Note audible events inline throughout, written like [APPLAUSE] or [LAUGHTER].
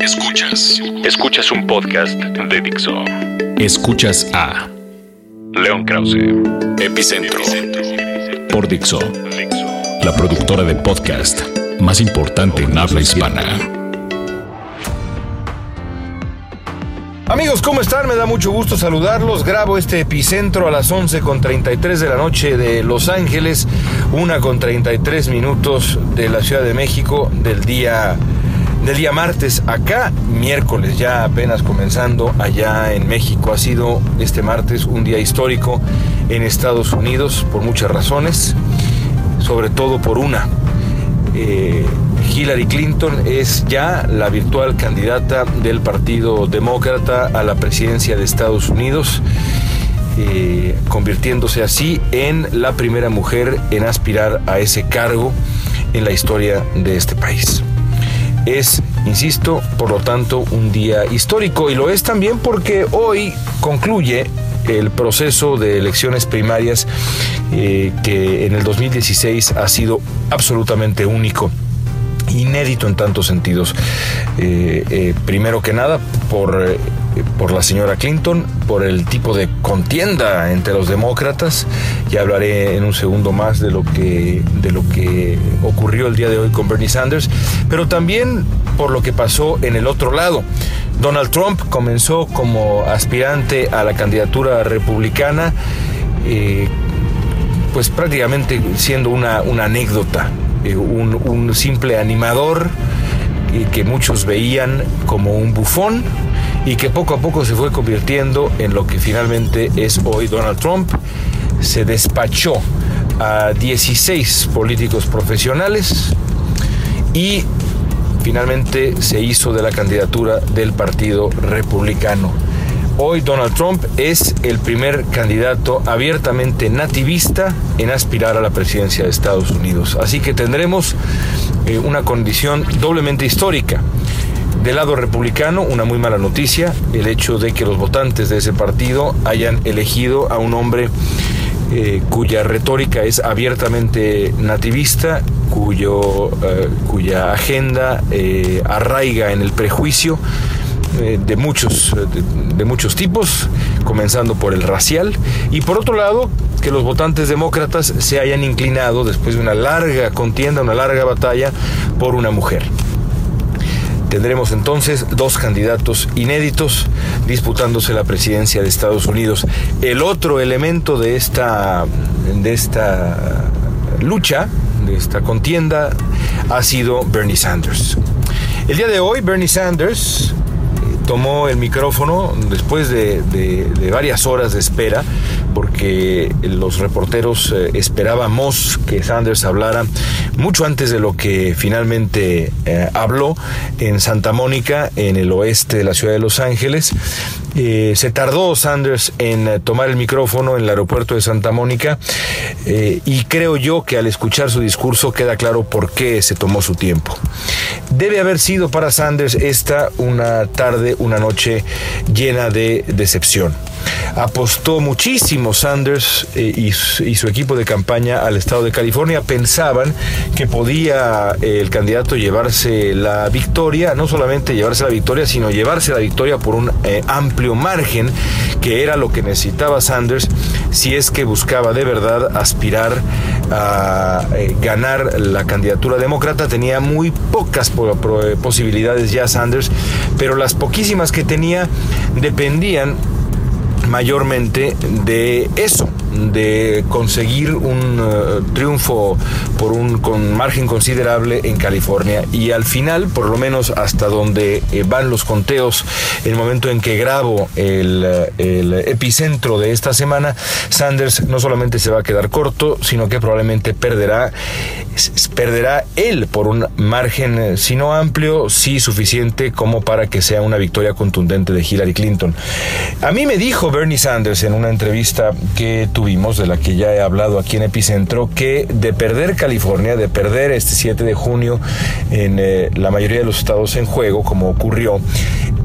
Escuchas. Escuchas un podcast de Dixo. Escuchas a León Krause, Epicentro, por Dixo, la productora de podcast más importante en habla hispana. Amigos, ¿cómo están? Me da mucho gusto saludarlos. Grabo este epicentro a las 11.33 de la noche de Los Ángeles, una con 33 minutos de la Ciudad de México del día del día martes acá, miércoles ya apenas comenzando allá en México. Ha sido este martes un día histórico en Estados Unidos por muchas razones, sobre todo por una. Eh, Hillary Clinton es ya la virtual candidata del Partido Demócrata a la presidencia de Estados Unidos. Eh, convirtiéndose así en la primera mujer en aspirar a ese cargo en la historia de este país. Es, insisto, por lo tanto, un día histórico y lo es también porque hoy concluye el proceso de elecciones primarias eh, que en el 2016 ha sido absolutamente único inédito en tantos sentidos. Eh, eh, primero que nada, por, por la señora Clinton, por el tipo de contienda entre los demócratas. Ya hablaré en un segundo más de lo que, de lo que ocurrió el día de hoy con Bernie Sanders, pero también por lo que pasó en el otro lado. Donald Trump comenzó como aspirante a la candidatura republicana, eh, pues prácticamente siendo una, una anécdota, eh, un, un, simple animador eh, que muchos veían como un bufón y que poco a poco se fue convirtiendo en lo que finalmente es hoy Donald Trump. Se despachó a 16 políticos profesionales y finalmente se hizo de la candidatura del Partido Republicano. Hoy Donald Trump es el primer candidato abiertamente nativista en aspirar a la presidencia de Estados Unidos. Así que tendremos eh, una condición doblemente histórica. Del lado republicano, una muy mala noticia, el hecho de que los votantes de ese partido hayan elegido a un hombre eh, cuya retórica es abiertamente nativista, cuyo, eh, cuya agenda eh, arraiga en el prejuicio de muchos, de muchos tipos, comenzando por el racial, y por otro lado, que los votantes demócratas se hayan inclinado después de una larga contienda, una larga batalla por una mujer. Tendremos entonces dos candidatos inéditos disputándose la presidencia de Estados Unidos. El otro elemento de esta, de esta lucha, de esta contienda, ha sido Bernie Sanders. El día de hoy, Bernie Sanders tomó el micrófono después de, de, de, varias horas de espera, porque los reporteros eh, esperábamos que Sanders hablara mucho antes de lo que finalmente eh, habló en Santa Mónica, en el oeste de la ciudad de Los Ángeles. Eh, se tardó Sanders en tomar el micrófono en el aeropuerto de Santa Mónica y creo yo que al escuchar su discurso queda claro por qué se tomó su tiempo. Debe haber sido para Sanders esta una tarde, una noche llena de decepción. Apostó muchísimo Sanders eh, y, su, equipo de campaña al estado de California. Pensaban que podía eh, el candidato llevarse la victoria, no solamente llevarse la victoria, sino llevarse la victoria por un eh, amplio margen, que era lo que necesitaba Sanders si es que buscaba de verdad aspirar a ganar la candidatura demócrata. Tenía muy pocas posibilidades ya Sanders, pero las poquísimas que tenía dependían mayormente de eso, de conseguir un uh, triunfo por un con margen considerable en California y al final, por lo menos hasta donde eh, van los conteos, el momento en que grabo el, el, epicentro de esta semana, Sanders no solamente se va a quedar corto, sino que probablemente perderá perderá él por un margen si no amplio, sí suficiente como para que sea una victoria contundente de Hillary Clinton. A mí me dijo Bernie Sanders en una entrevista que tuvimos, de la que ya he hablado aquí en Epicentro, que de perder California, de perder este 7 de junio en eh, la mayoría de los estados en juego, como ocurrió,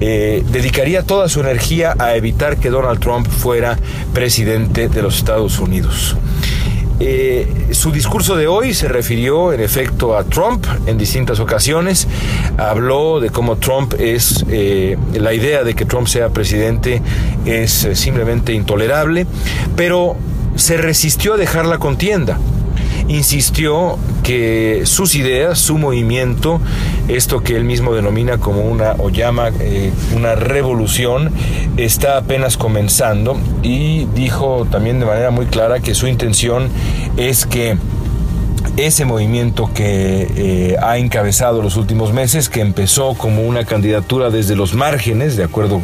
eh, dedicaría toda su energía a evitar que Donald Trump fuera presidente de los Estados Unidos. Eh, su discurso de hoy se refirió en efecto a Trump en distintas ocasiones. Habló de cómo Trump es, eh, la idea de que Trump sea presidente es eh, simplemente intolerable, pero se resistió a dejar la contienda insistió que sus ideas, su movimiento, esto que él mismo denomina como una o llama eh, una revolución, está apenas comenzando. Y dijo también de manera muy clara que su intención es que ese movimiento que eh, ha encabezado los últimos meses, que empezó como una candidatura desde los márgenes, de acuerdo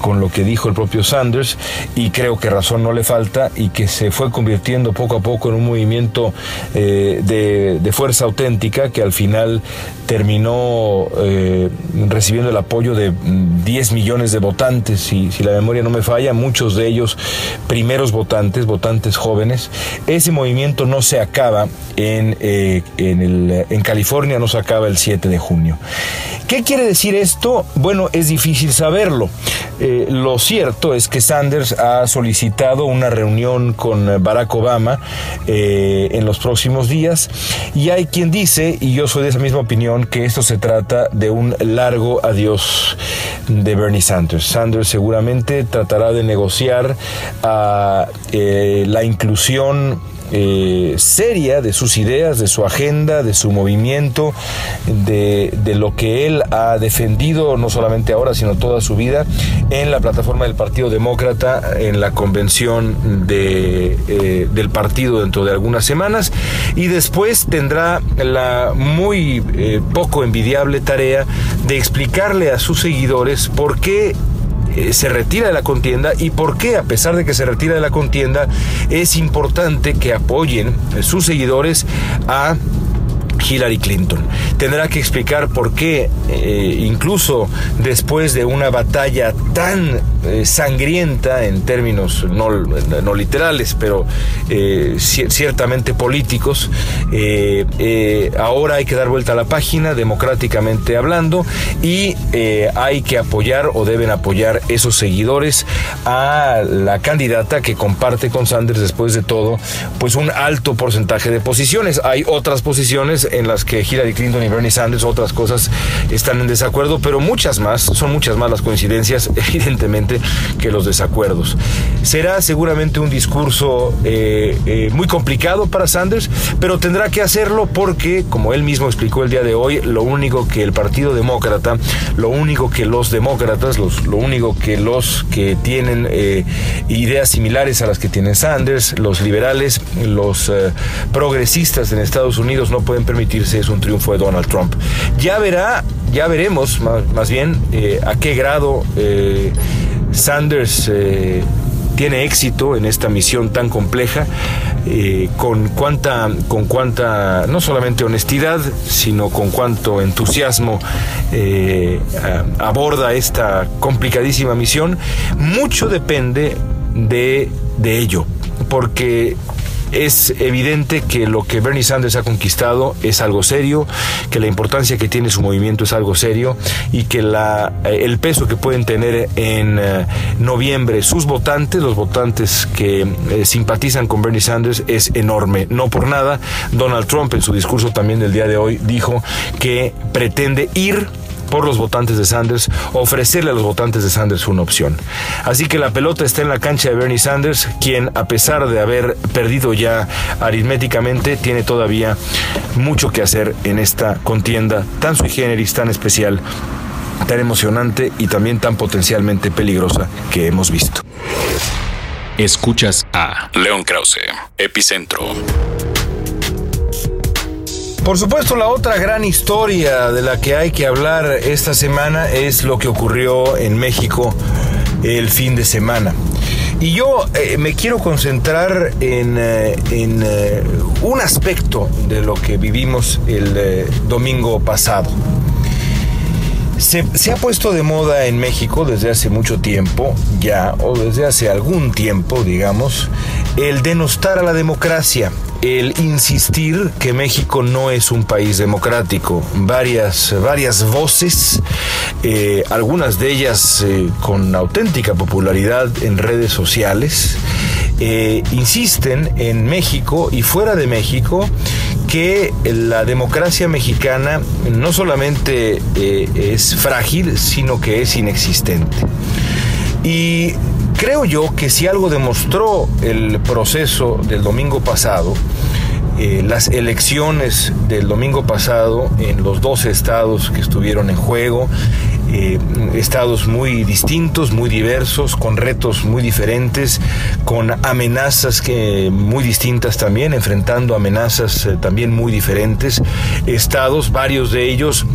con lo que dijo el propio Sanders, y creo que razón no le falta, y que se fue convirtiendo poco a poco en un movimiento eh, de, fuerza auténtica que al final terminó eh, recibiendo el apoyo de 10 millones de votantes, si, si la memoria no me falla, muchos de ellos primeros votantes, votantes jóvenes. Ese movimiento no se acaba en eh, en, el, en California no se acaba el 7 de junio. ¿Qué quiere decir esto? Bueno, es difícil saberlo. Eh, lo cierto es que Sanders ha solicitado una reunión con Barack Obama eh, en los próximos días y hay quien dice, y yo soy de esa misma opinión, que esto se trata de un largo adiós de Bernie Sanders. Sanders seguramente tratará de negociar a, la inclusión eh, seria de sus ideas, de su agenda, de su movimiento, de, lo que él ha defendido no solamente ahora, sino toda su vida en la plataforma del Partido Demócrata, en la convención de, eh, del partido dentro de algunas semanas. Y después tendrá la muy eh, poco envidiable tarea de explicarle a sus seguidores por qué eh, se retira de la contienda y por qué, a pesar de que se retira de la contienda, es importante que apoyen sus seguidores a Hillary Clinton. Tendrá que explicar por qué, eh, incluso después de una batalla tan eh, sangrienta en términos no, literales, pero eh, ciertamente políticos, ahora hay que dar vuelta a la página, democráticamente hablando, y hay que apoyar o deben apoyar esos seguidores a la candidata que comparte con Sanders después de todo, pues un alto porcentaje de posiciones. Hay otras posiciones en las que Hillary Clinton y Bernie Sanders, otras cosas están en desacuerdo, pero muchas más, son muchas más las coincidencias, [LAUGHS] evidentemente, que los desacuerdos. Será seguramente un discurso eh, eh, muy complicado para Sanders, pero tendrá que hacerlo porque, como él mismo explicó el día de hoy, lo único que el Partido Demócrata, lo único que los demócratas, los, lo único que los que tienen eh, ideas similares a las que tiene Sanders, los liberales, los progresistas en Estados Unidos no pueden permitir es un triunfo de Donald Trump. Ya verá, ya veremos más, bien eh, a qué grado eh, Sanders eh, tiene éxito en esta misión tan compleja, con cuánta, con cuánta, no solamente honestidad, sino con cuánto entusiasmo aborda esta complicadísima misión. Mucho depende de, de ello, porque es evidente que lo que Bernie Sanders ha conquistado es algo serio, que la importancia que tiene su movimiento es algo serio y que la, eh, el peso que pueden tener en eh, noviembre sus votantes, los votantes que eh, simpatizan con Bernie Sanders, es enorme. No por nada, Donald Trump en su discurso también del día de hoy dijo que pretende ir por los votantes de Sanders, ofrecerle a los votantes de Sanders una opción. Así que la pelota está en la cancha de Bernie Sanders, quien a pesar de haber perdido ya aritméticamente, tiene todavía mucho que hacer en esta contienda tan sui generis, tan especial, tan emocionante y también tan potencialmente peligrosa que hemos visto. Escuchas a León Krause, Epicentro. Por supuesto, la otra gran historia de la que hay que hablar esta semana es lo que ocurrió en México el fin de semana. Y yo eh, me quiero concentrar en, eh, eh, un aspecto de lo que vivimos el domingo pasado. Se, se, ha puesto de moda en México desde hace mucho tiempo, ya, o desde hace algún tiempo, digamos, el denostar a la democracia el insistir que México no es un país democrático. Varias, varias voces, eh, algunas de ellas eh, con auténtica popularidad en redes sociales, eh, insisten en México y fuera de México que la democracia mexicana no solamente es frágil, sino que es inexistente. Y creo yo que si algo demostró el proceso del domingo pasado, eh, las elecciones del domingo pasado en los dos estados que estuvieron en juego, eh, estados muy distintos, muy diversos, con retos muy diferentes, con amenazas que muy distintas también, enfrentando amenazas eh, también muy diferentes, estados, varios de ellos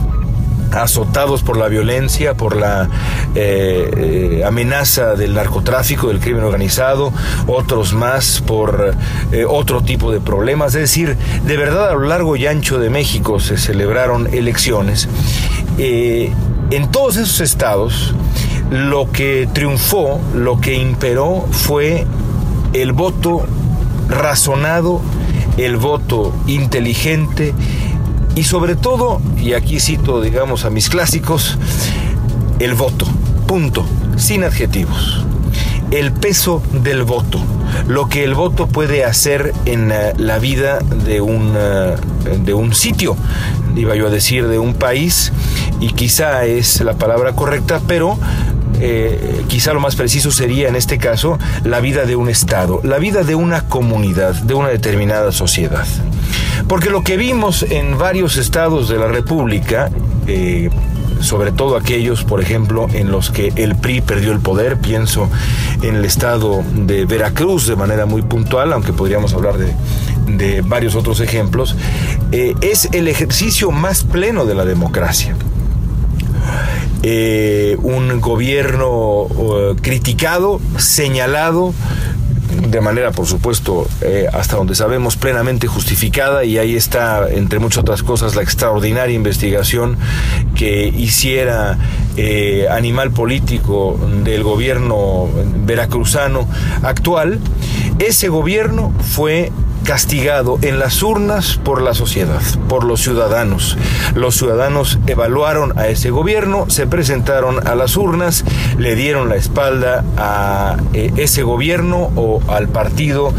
azotados por la violencia, por la eh, eh, amenaza del narcotráfico, del crimen organizado, otros más por eh, otro tipo de problemas. Es decir, de verdad a lo largo y ancho de México se celebraron elecciones. en todos esos estados, lo que triunfó, lo que imperó fue el voto razonado, el voto inteligente, y sobre todo, y aquí cito, digamos, a mis clásicos, el voto, punto, sin adjetivos. El peso del voto, lo que el voto puede hacer en la vida de un, eh, de un sitio, iba yo a decir de un país, y quizá es la palabra correcta, pero eh, quizá lo más preciso sería en este caso la vida de un Estado, la vida de una comunidad, de una determinada sociedad. Porque lo que vimos en varios estados de la República, eh, sobre todo aquellos, por ejemplo, en los que el PRI perdió el poder, pienso en el estado de Veracruz de manera muy puntual, aunque podríamos hablar de, varios otros ejemplos, eh, es el ejercicio más pleno de la democracia. Eh, un gobierno criticado, señalado, de manera, por supuesto, eh, hasta donde sabemos, plenamente justificada y ahí está, entre muchas otras cosas, la extraordinaria investigación que hiciera eh, Animal Político del gobierno veracruzano actual. Ese gobierno fue castigado en las urnas por la sociedad, por los ciudadanos. Los ciudadanos evaluaron a ese gobierno, se presentaron a las urnas, le dieron la espalda a eh, ese gobierno o al partido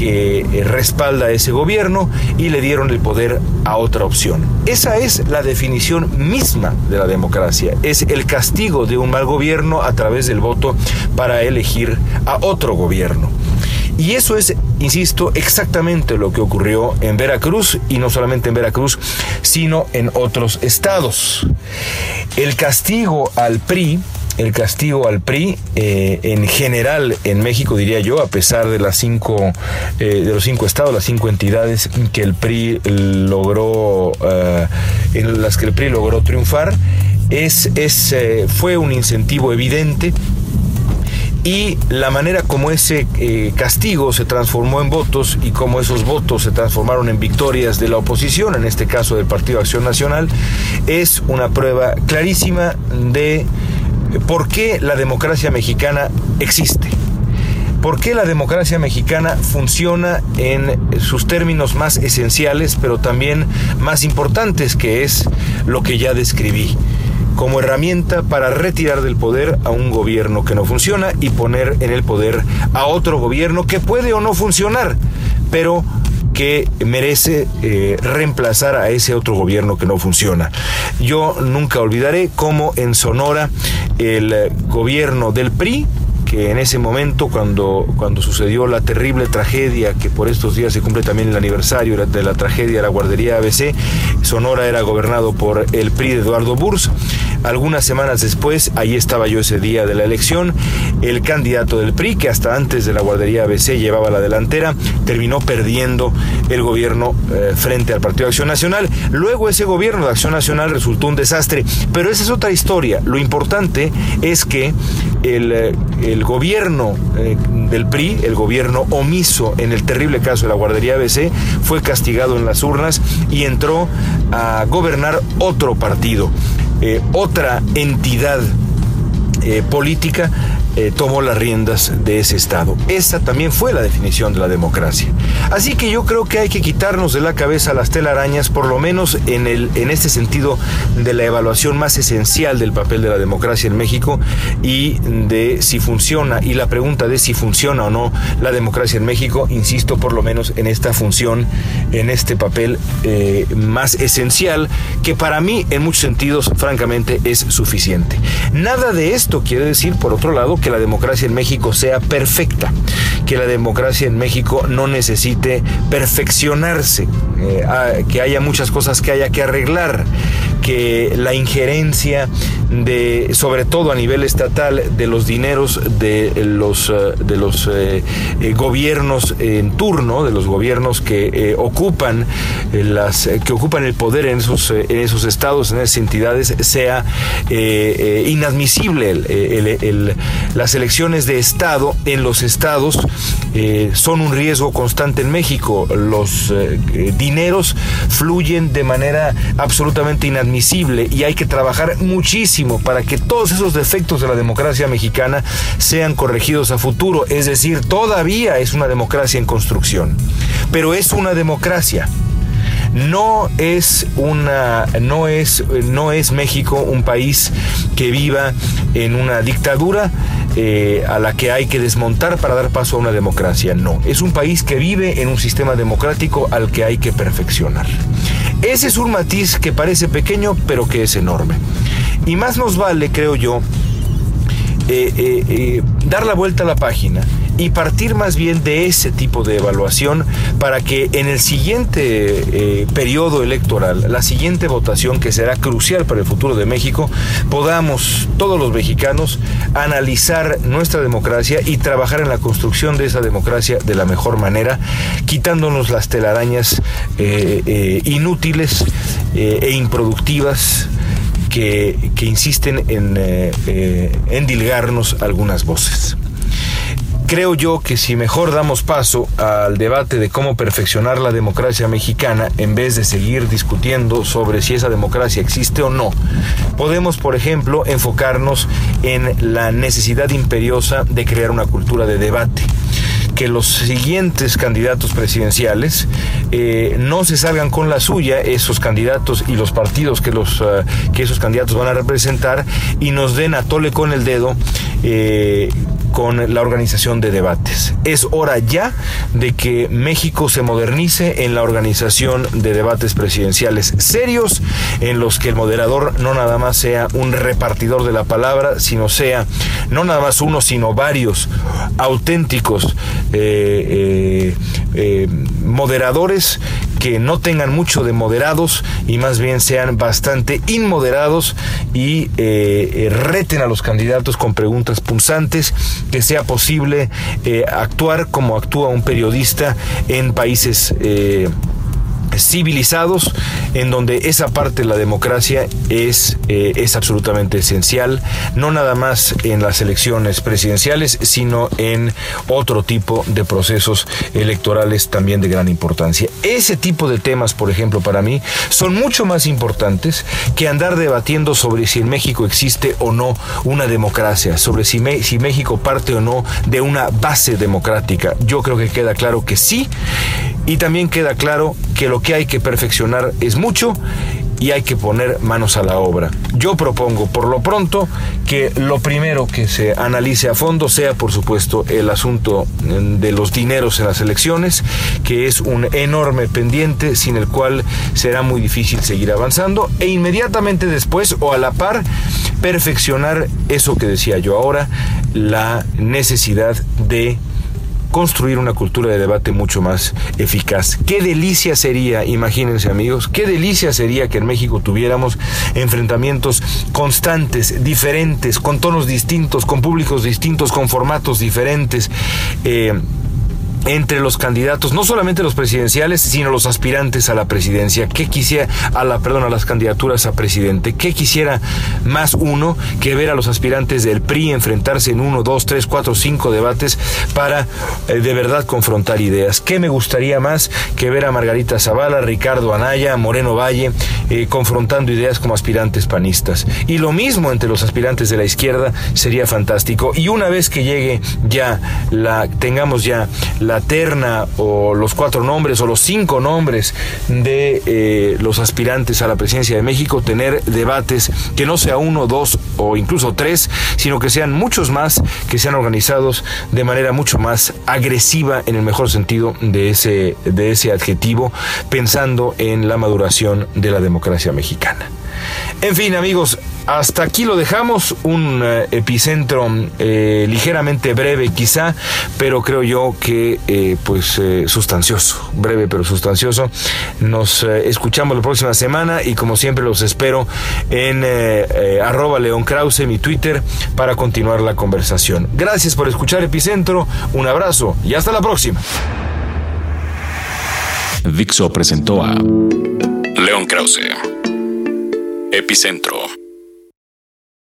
que eh, respalda a ese gobierno y le dieron el poder a otra opción. Esa es la definición misma de la democracia. Es el castigo de un mal gobierno a través del voto para elegir a otro gobierno. Y eso es, insisto, exactamente lo que ocurrió en Veracruz y no solamente en Veracruz, sino en otros estados. El castigo al PRI el castigo al PRI eh, en general en México diría yo a pesar de las cinco eh, de los cinco estados las cinco entidades que el PRI logró eh, en las que el PRI logró triunfar es, es fue un incentivo evidente y la manera como ese eh, castigo se transformó en votos y cómo esos votos se transformaron en victorias de la oposición, en este caso del Partido Acción Nacional, es una prueba clarísima de por qué la democracia mexicana existe. ¿Por qué la democracia mexicana funciona en sus términos más esenciales, pero también más importantes, que es lo que ya describí? Como herramienta para retirar del poder a un gobierno que no funciona y poner en el poder a otro gobierno que puede o no funcionar, pero que merece eh, reemplazar a ese otro gobierno que no funciona. Yo nunca olvidaré cómo en Sonora el gobierno del PRI que en ese momento, cuando, cuando sucedió la terrible tragedia, que por estos días se cumple también el aniversario de la tragedia de la guardería ABC, Sonora era gobernado por el PRI de Eduardo Burs. Algunas semanas después, ahí estaba yo ese día de la elección, el candidato del PRI, que hasta antes de la guardería ABC llevaba la delantera, terminó perdiendo el gobierno eh, frente al Partido de Acción Nacional. Luego ese gobierno de Acción Nacional resultó un desastre, pero esa es otra historia. Lo importante es que el, eh, gobierno eh, del PRI, el gobierno omiso en el terrible caso de la guardería ABC, fue castigado en las urnas y entró a gobernar otro partido, eh, otra entidad política eh, tomó las riendas de ese Estado. Esa también fue la definición de la democracia. Así que yo creo que hay que quitarnos de la cabeza las telarañas, por lo menos en, el, en este sentido de la evaluación más esencial del papel de la democracia en México y de si funciona, y la pregunta de si funciona o no la democracia en México, insisto, por lo menos en esta función, en este papel eh, más esencial, que para mí en muchos sentidos, francamente, es suficiente. Nada de esto quiere decir, por otro lado, que la democracia en México sea perfecta, que la democracia en México no necesite perfeccionarse, eh, que haya muchas cosas que haya que arreglar, que la injerencia de, sobre todo a nivel estatal, de los dineros de los, eh, de los eh, gobiernos en turno, de los gobiernos que ocupan las, que ocupan el poder en esos, en esos estados, en esas entidades, sea inadmisible las elecciones de Estado en los estados eh, son un riesgo constante en México. Los eh, eh, dineros fluyen de manera absolutamente inadmisible y hay que trabajar muchísimo para que todos esos defectos de la democracia mexicana sean corregidos a futuro. Es decir, todavía es una democracia en construcción, pero es una democracia no es una no es no es México un país que viva en una dictadura eh, a la que hay que desmontar para dar paso a una democracia. No, es un país que vive en un sistema democrático al que hay que perfeccionar. Ese es un matiz que parece pequeño, pero que es enorme. Y más nos vale, creo yo, eh, eh, dar la vuelta a la página y partir más bien de ese tipo de evaluación para que en el siguiente eh, periodo electoral, la siguiente votación que será crucial para el futuro de México, podamos todos los mexicanos analizar nuestra democracia y trabajar en la construcción de esa democracia de la mejor manera, quitándonos las telarañas eh, eh, inútiles e improductivas que, insisten en endilgarnos algunas voces. Creo yo que si mejor damos paso al debate de cómo perfeccionar la democracia mexicana en vez de seguir discutiendo sobre si esa democracia existe o no, podemos, por ejemplo, enfocarnos en la necesidad imperiosa de crear una cultura de debate. Que los siguientes candidatos presidenciales eh, no se salgan con la suya, esos candidatos y los partidos que, los, eh, que esos candidatos van a representar, y nos den a tole con el dedo eh, con la organización de debates. Es hora ya de que México se modernice en la organización de debates presidenciales serios, en los que el moderador no nada más sea un repartidor de la palabra, sino sea no nada más uno, sino varios auténticos eh, eh, eh, moderadores que no tengan mucho de moderados y más bien sean bastante inmoderados y reten a los candidatos con preguntas punzantes que sea posible eh, actuar como actúa un periodista en países eh, civilizados en donde esa parte de la democracia es, eh, es absolutamente esencial, no nada más en las elecciones presidenciales, sino en otro tipo de procesos electorales también de gran importancia. Ese tipo de temas, por ejemplo, para mí, son mucho más importantes que andar debatiendo sobre si en México existe o no una democracia, sobre si, si México parte o no de una base democrática. Yo creo que queda claro que sí, y también queda claro que lo que hay que perfeccionar es mucho y hay que poner manos a la obra. Yo propongo por lo pronto que lo primero que se analice a fondo sea por supuesto el asunto de los dineros en las elecciones, que es un enorme pendiente sin el cual será muy difícil seguir avanzando e inmediatamente después o a la par perfeccionar eso que decía yo ahora, la necesidad de construir una cultura de debate mucho más eficaz. Qué delicia sería, imagínense amigos, qué delicia sería que en México tuviéramos enfrentamientos constantes, diferentes, con tonos distintos, con públicos distintos, con formatos diferentes. Eh, entre los candidatos, no solamente los presidenciales, sino los aspirantes a la presidencia. ¿Qué quisiera, a la, perdón, a las candidaturas a presidente? ¿Qué quisiera más uno que ver a los aspirantes del PRI enfrentarse en uno, dos, tres, cuatro, cinco debates para eh, de verdad confrontar ideas? ¿Qué me gustaría más que ver a Margarita Zavala, Ricardo Anaya, Moreno Valle eh, confrontando ideas como aspirantes panistas? Y lo mismo entre los aspirantes de la izquierda sería fantástico. Y una vez que llegue ya la, tengamos ya la terna o los cuatro nombres o los cinco nombres de eh, los aspirantes a la presidencia de México, tener debates que no sea uno, dos o incluso tres, sino que sean muchos más, que sean organizados de manera mucho más agresiva en el mejor sentido de ese, de ese adjetivo, pensando en la maduración de la democracia mexicana. En fin, amigos, hasta aquí lo dejamos, un eh, epicentro eh, ligeramente breve quizá, pero creo yo que eh, pues sustancioso, breve pero sustancioso. Nos escuchamos la próxima semana y como siempre los espero en arroba León Krause, mi Twitter, para continuar la conversación. Gracias por escuchar Epicentro, un abrazo y hasta la próxima. Dixo presentó a León Krause. Epicentro